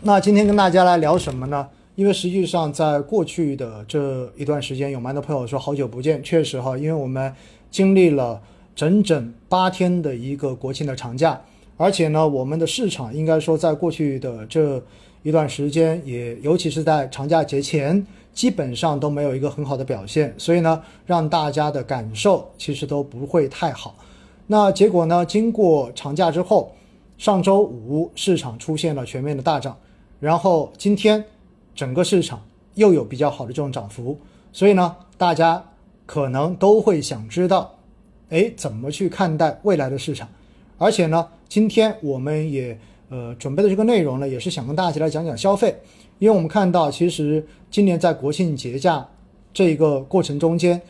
那今天跟大家来聊什么呢？因为实际上在过去的这一段时间，有蛮多朋友说好久不见，确实哈，因为我们经历了整整八天的一个国庆的长假，而且呢，我们的市场应该说在过去的这一段时间，也尤其是在长假节前，基本上都没有一个很好的表现，所以呢，让大家的感受其实都不会太好。那结果呢，经过长假之后，上周五市场出现了全面的大涨。然后今天整个市场又有比较好的这种涨幅，所以呢，大家可能都会想知道，哎，怎么去看待未来的市场？而且呢，今天我们也呃准备的这个内容呢，也是想跟大家来讲讲消费，因为我们看到其实今年在国庆节假这一个过程中间，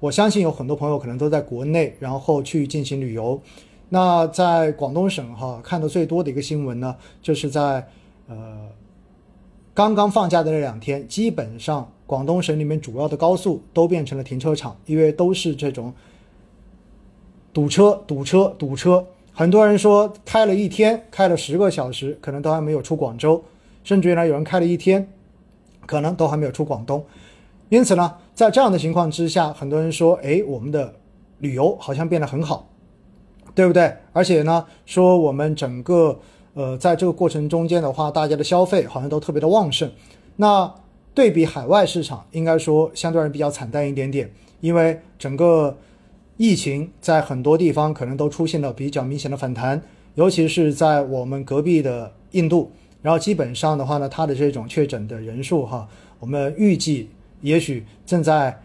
我相信有很多朋友可能都在国内，然后去进行旅游。那在广东省哈，看的最多的一个新闻呢，就是在。呃，刚刚放假的那两天，基本上广东省里面主要的高速都变成了停车场，因为都是这种堵车、堵车、堵车。很多人说开了一天，开了十个小时，可能都还没有出广州，甚至于呢，有人开了一天，可能都还没有出广东。因此呢，在这样的情况之下，很多人说，哎，我们的旅游好像变得很好，对不对？而且呢，说我们整个。呃，在这个过程中间的话，大家的消费好像都特别的旺盛。那对比海外市场，应该说相对而言比较惨淡一点点，因为整个疫情在很多地方可能都出现了比较明显的反弹，尤其是在我们隔壁的印度。然后基本上的话呢，它的这种确诊的人数哈，我们预计也许正在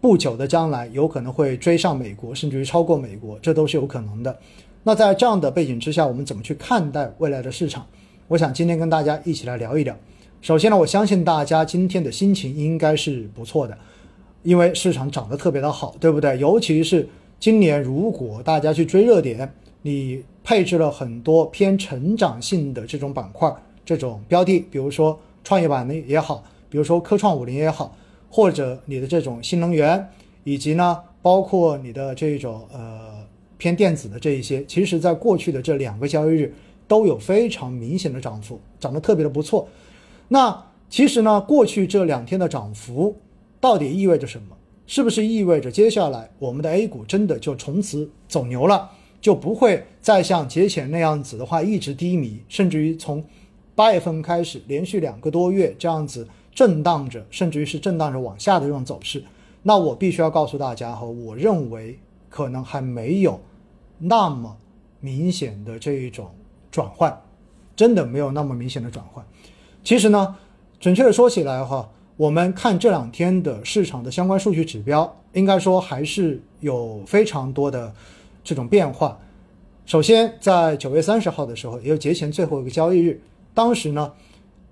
不久的将来有可能会追上美国，甚至于超过美国，这都是有可能的。那在这样的背景之下，我们怎么去看待未来的市场？我想今天跟大家一起来聊一聊。首先呢，我相信大家今天的心情应该是不错的，因为市场涨得特别的好，对不对？尤其是今年，如果大家去追热点，你配置了很多偏成长性的这种板块、这种标的，比如说创业板的也好，比如说科创五零也好，或者你的这种新能源，以及呢，包括你的这种呃。偏电子的这一些，其实在过去的这两个交易日都有非常明显的涨幅，涨得特别的不错。那其实呢，过去这两天的涨幅到底意味着什么？是不是意味着接下来我们的 A 股真的就从此走牛了，就不会再像节前那样子的话一直低迷，甚至于从八月份开始连续两个多月这样子震荡着，甚至于是震荡着往下的这种走势？那我必须要告诉大家哈，我认为可能还没有。那么明显的这一种转换，真的没有那么明显的转换。其实呢，准确的说起来哈，我们看这两天的市场的相关数据指标，应该说还是有非常多的这种变化。首先，在九月三十号的时候，也有节前最后一个交易日，当时呢，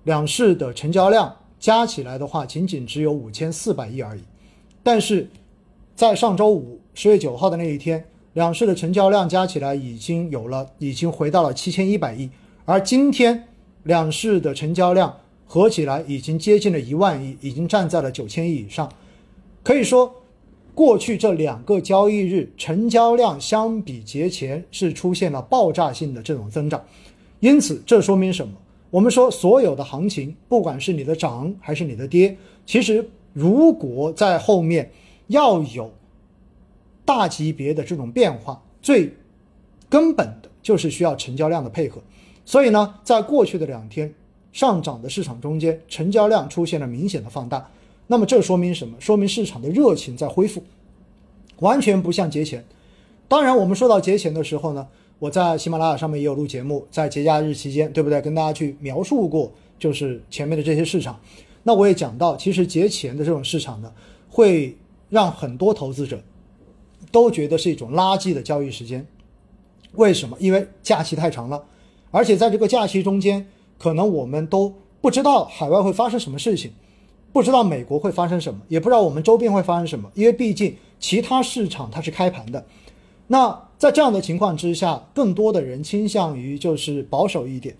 两市的成交量加起来的话，仅仅只有五千四百亿而已。但是在上周五十月九号的那一天。两市的成交量加起来已经有了，已经回到了七千一百亿，而今天两市的成交量合起来已经接近了一万亿，已经站在了九千亿以上。可以说，过去这两个交易日成交量相比节前是出现了爆炸性的这种增长。因此，这说明什么？我们说，所有的行情，不管是你的涨还是你的跌，其实如果在后面要有。大级别的这种变化，最根本的就是需要成交量的配合。所以呢，在过去的两天上涨的市场中间，成交量出现了明显的放大。那么这说明什么？说明市场的热情在恢复，完全不像节前。当然，我们说到节前的时候呢，我在喜马拉雅上面也有录节目，在节假日期间，对不对？跟大家去描述过，就是前面的这些市场。那我也讲到，其实节前的这种市场呢，会让很多投资者。都觉得是一种垃圾的交易时间，为什么？因为假期太长了，而且在这个假期中间，可能我们都不知道海外会发生什么事情，不知道美国会发生什么，也不知道我们周边会发生什么。因为毕竟其他市场它是开盘的，那在这样的情况之下，更多的人倾向于就是保守一点，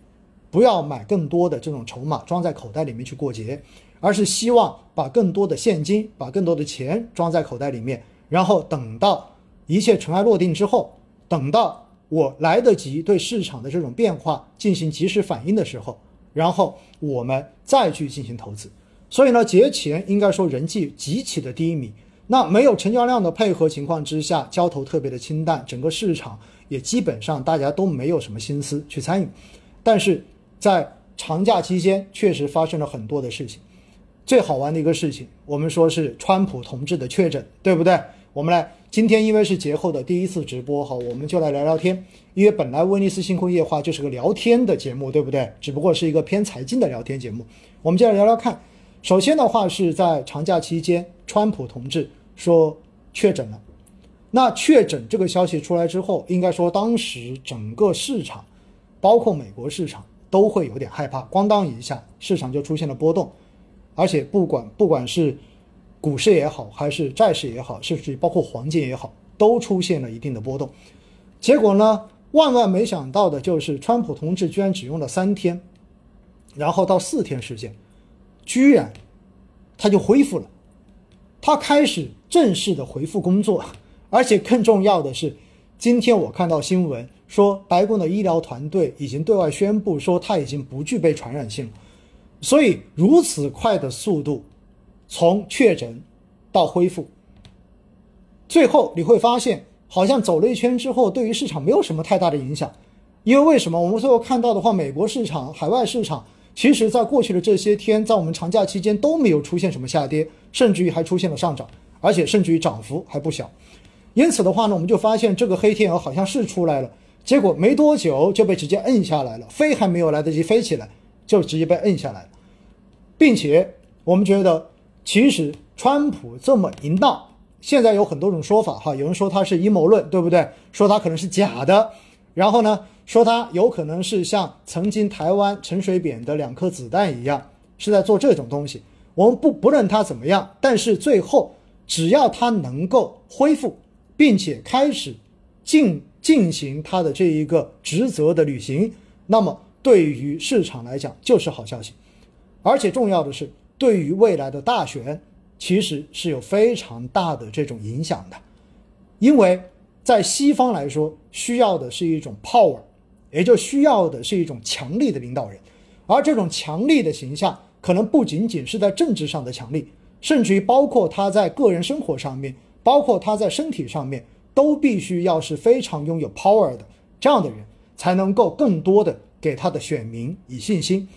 不要买更多的这种筹码装在口袋里面去过节，而是希望把更多的现金，把更多的钱装在口袋里面。然后等到一切尘埃落定之后，等到我来得及对市场的这种变化进行及时反应的时候，然后我们再去进行投资。所以呢，节前应该说人气极其的低迷。那没有成交量的配合情况之下，交投特别的清淡，整个市场也基本上大家都没有什么心思去参与。但是在长假期间，确实发生了很多的事情。最好玩的一个事情，我们说是川普同志的确诊，对不对？我们来，今天因为是节后的第一次直播哈，我们就来聊聊天。因为本来威尼斯星空夜话就是个聊天的节目，对不对？只不过是一个偏财经的聊天节目。我们就来聊聊看。首先的话是在长假期间，川普同志。说确诊了，那确诊这个消息出来之后，应该说当时整个市场，包括美国市场都会有点害怕，咣当一下，市场就出现了波动，而且不管不管是股市也好，还是债市也好，甚至包括黄金也好，都出现了一定的波动。结果呢，万万没想到的就是，川普同志居然只用了三天，然后到四天时间，居然他就恢复了。他开始正式的回复工作，而且更重要的是，今天我看到新闻说，白宫的医疗团队已经对外宣布说他已经不具备传染性了，所以如此快的速度，从确诊到恢复，最后你会发现，好像走了一圈之后，对于市场没有什么太大的影响，因为为什么？我们最后看到的话，美国市场、海外市场。其实，在过去的这些天，在我们长假期间都没有出现什么下跌，甚至于还出现了上涨，而且甚至于涨幅还不小。因此的话呢，我们就发现这个黑天鹅好像是出来了，结果没多久就被直接摁下来了，飞还没有来得及飞起来，就直接被摁下来了。并且我们觉得，其实川普这么一闹，现在有很多种说法哈，有人说他是阴谋论，对不对？说他可能是假的，然后呢？说他有可能是像曾经台湾陈水扁的两颗子弹一样，是在做这种东西。我们不不论他怎么样，但是最后只要他能够恢复，并且开始进进行他的这一个职责的履行，那么对于市场来讲就是好消息。而且重要的是，对于未来的大选，其实是有非常大的这种影响的，因为在西方来说，需要的是一种 power。也就需要的是一种强力的领导人，而这种强力的形象可能不仅仅是在政治上的强力，甚至于包括他在个人生活上面，包括他在身体上面，都必须要是非常拥有 power 的这样的人，才能够更多的给他的选民以信心。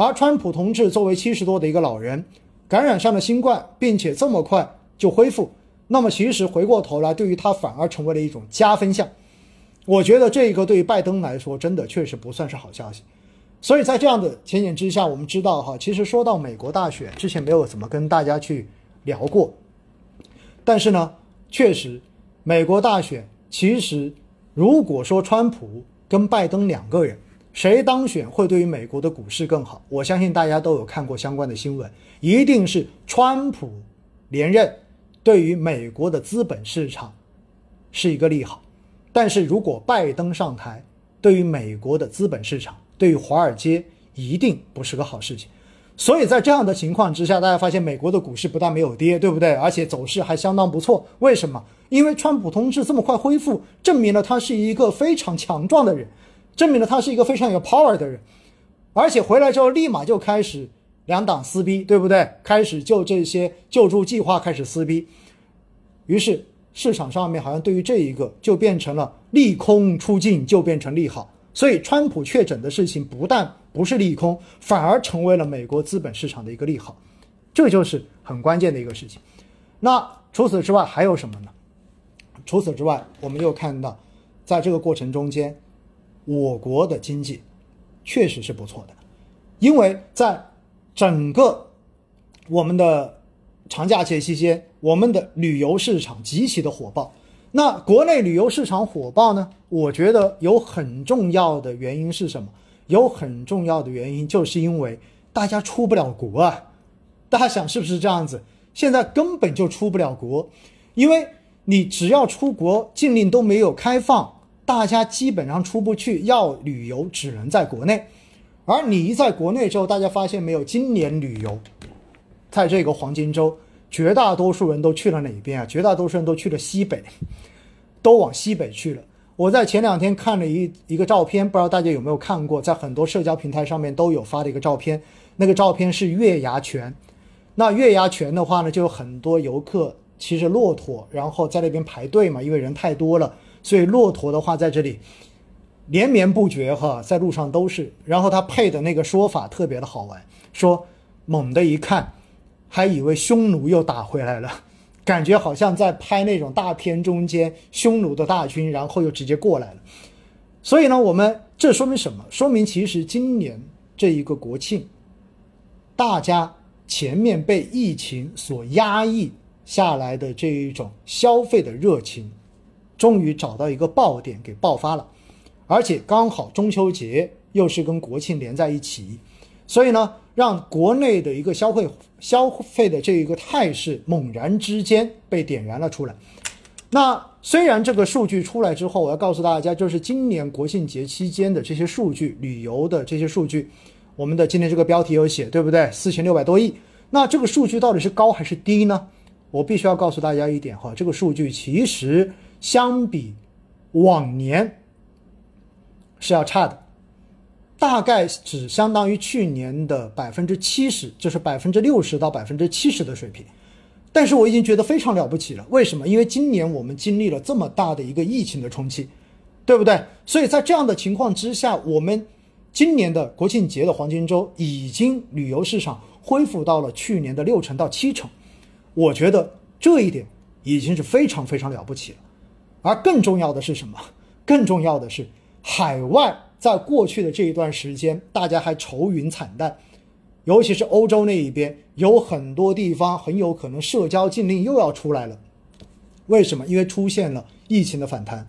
而川普同志作为七十多的一个老人，感染上了新冠，并且这么快就恢复，那么其实回过头来，对于他反而成为了一种加分项。我觉得这个对于拜登来说，真的确实不算是好消息。所以在这样的前景之下，我们知道哈，其实说到美国大选，之前没有怎么跟大家去聊过。但是呢，确实，美国大选其实，如果说川普跟拜登两个人谁当选会对于美国的股市更好，我相信大家都有看过相关的新闻，一定是川普连任，对于美国的资本市场是一个利好。但是如果拜登上台，对于美国的资本市场，对于华尔街一定不是个好事情。所以在这样的情况之下，大家发现美国的股市不但没有跌，对不对？而且走势还相当不错。为什么？因为川普同志这么快恢复，证明了他是一个非常强壮的人，证明了他是一个非常有 power 的人。而且回来之后，立马就开始两党撕逼，对不对？开始就这些救助计划开始撕逼。于是。市场上面好像对于这一个就变成了利空出尽，就变成利好，所以川普确诊的事情不但不是利空，反而成为了美国资本市场的一个利好，这就是很关键的一个事情。那除此之外还有什么呢？除此之外，我们又看到，在这个过程中间，我国的经济确实是不错的，因为在整个我们的。长假期期间，我们的旅游市场极其的火爆。那国内旅游市场火爆呢？我觉得有很重要的原因是什么？有很重要的原因就是因为大家出不了国啊。大家想是不是这样子？现在根本就出不了国，因为你只要出国，禁令都没有开放，大家基本上出不去，要旅游只能在国内。而你一在国内之后，大家发现没有？今年旅游。在这个黄金周，绝大多数人都去了哪边啊？绝大多数人都去了西北，都往西北去了。我在前两天看了一一个照片，不知道大家有没有看过，在很多社交平台上面都有发的一个照片。那个照片是月牙泉，那月牙泉的话呢，就有很多游客骑着骆驼，然后在那边排队嘛，因为人太多了，所以骆驼的话在这里连绵不绝哈，在路上都是。然后他配的那个说法特别的好玩，说猛的一看，还以为匈奴又打回来了。感觉好像在拍那种大片中间匈奴的大军，然后又直接过来了。所以呢，我们这说明什么？说明其实今年这一个国庆，大家前面被疫情所压抑下来的这一种消费的热情，终于找到一个爆点给爆发了，而且刚好中秋节又是跟国庆连在一起，所以呢。让国内的一个消费消费的这一个态势猛然之间被点燃了出来。那虽然这个数据出来之后，我要告诉大家，就是今年国庆节期间的这些数据，旅游的这些数据，我们的今天这个标题有写，对不对？四千六百多亿。那这个数据到底是高还是低呢？我必须要告诉大家一点哈，这个数据其实相比往年是要差的。大概只相当于去年的百分之七十，就是百分之六十到百分之七十的水平，但是我已经觉得非常了不起了。为什么？因为今年我们经历了这么大的一个疫情的冲击，对不对？所以在这样的情况之下，我们今年的国庆节的黄金周已经旅游市场恢复到了去年的六成到七成，我觉得这一点已经是非常非常了不起了。而更重要的是什么？更重要的是海外。在过去的这一段时间，大家还愁云惨淡，尤其是欧洲那一边，有很多地方很有可能社交禁令又要出来了。为什么？因为出现了疫情的反弹。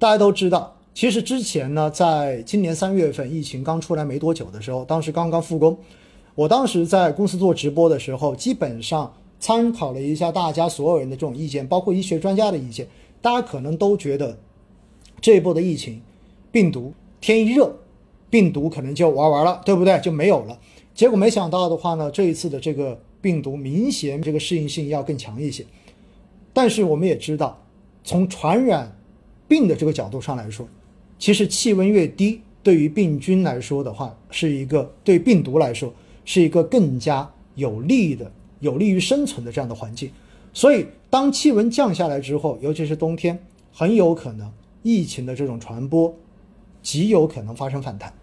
大家都知道，其实之前呢，在今年三月份疫情刚出来没多久的时候，当时刚刚复工，我当时在公司做直播的时候，基本上参考了一下大家所有人的这种意见，包括医学专家的意见，大家可能都觉得这一波的疫情。病毒天一热，病毒可能就玩完了，对不对？就没有了。结果没想到的话呢，这一次的这个病毒明显这个适应性要更强一些。但是我们也知道，从传染病的这个角度上来说，其实气温越低，对于病菌来说的话，是一个对病毒来说是一个更加有利的、有利于生存的这样的环境。所以，当气温降下来之后，尤其是冬天，很有可能疫情的这种传播。极有可能发生反弹。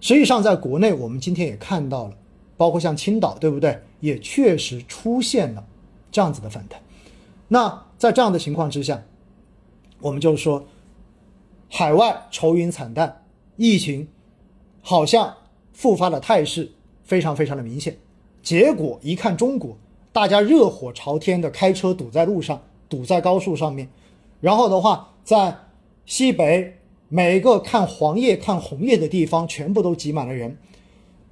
实际上，在国内，我们今天也看到了，包括像青岛，对不对？也确实出现了这样子的反弹。那在这样的情况之下，我们就是说，海外愁云惨淡，疫情好像复发的态势非常非常的明显。结果一看中国，大家热火朝天的开车堵在路上，堵在高速上面，然后的话，在西北。每个看黄叶、看红叶的地方，全部都挤满了人。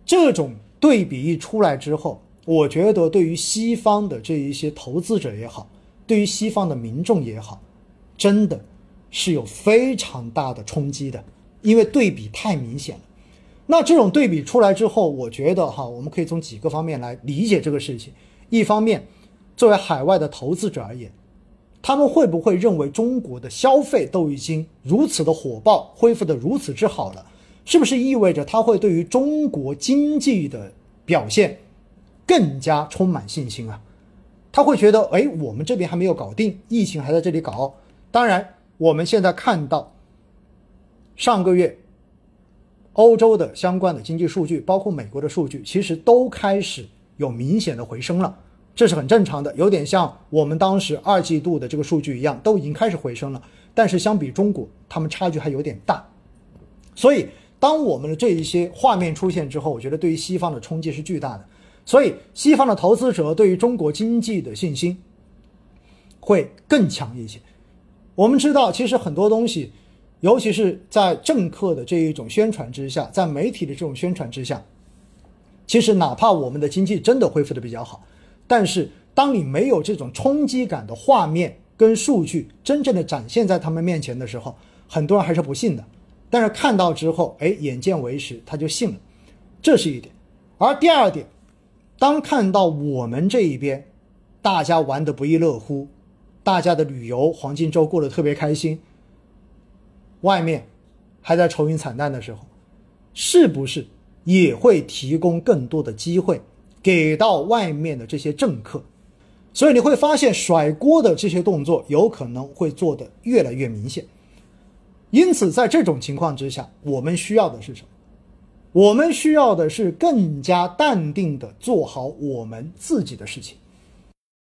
这种对比一出来之后，我觉得对于西方的这一些投资者也好，对于西方的民众也好，真的是有非常大的冲击的，因为对比太明显了。那这种对比出来之后，我觉得哈，我们可以从几个方面来理解这个事情。一方面，作为海外的投资者而言。他们会不会认为中国的消费都已经如此的火爆，恢复的如此之好了？是不是意味着他会对于中国经济的表现更加充满信心啊？他会觉得，哎，我们这边还没有搞定，疫情还在这里搞。当然，我们现在看到上个月欧洲的相关的经济数据，包括美国的数据，其实都开始有明显的回升了。这是很正常的，有点像我们当时二季度的这个数据一样，都已经开始回升了。但是相比中国，他们差距还有点大。所以，当我们的这一些画面出现之后，我觉得对于西方的冲击是巨大的。所以，西方的投资者对于中国经济的信心会更强一些。我们知道，其实很多东西，尤其是在政客的这一种宣传之下，在媒体的这种宣传之下，其实哪怕我们的经济真的恢复的比较好。但是，当你没有这种冲击感的画面跟数据真正的展现在他们面前的时候，很多人还是不信的。但是看到之后，哎，眼见为实，他就信了，这是一点。而第二点，当看到我们这一边，大家玩得不亦乐乎，大家的旅游黄金周过得特别开心，外面还在愁云惨淡的时候，是不是也会提供更多的机会给到外面的这些政客？所以你会发现，甩锅的这些动作有可能会做得越来越明显。因此，在这种情况之下，我们需要的是什么？我们需要的是更加淡定的做好我们自己的事情。